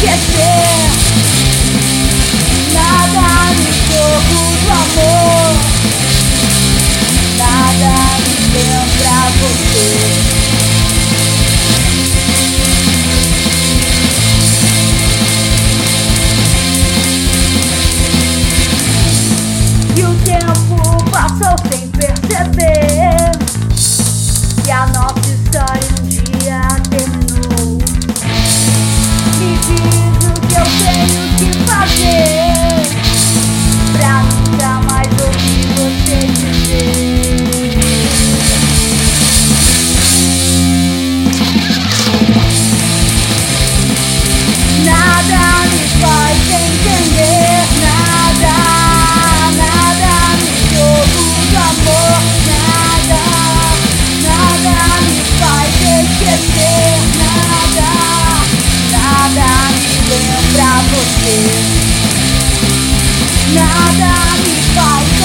Yes, Надо не пойти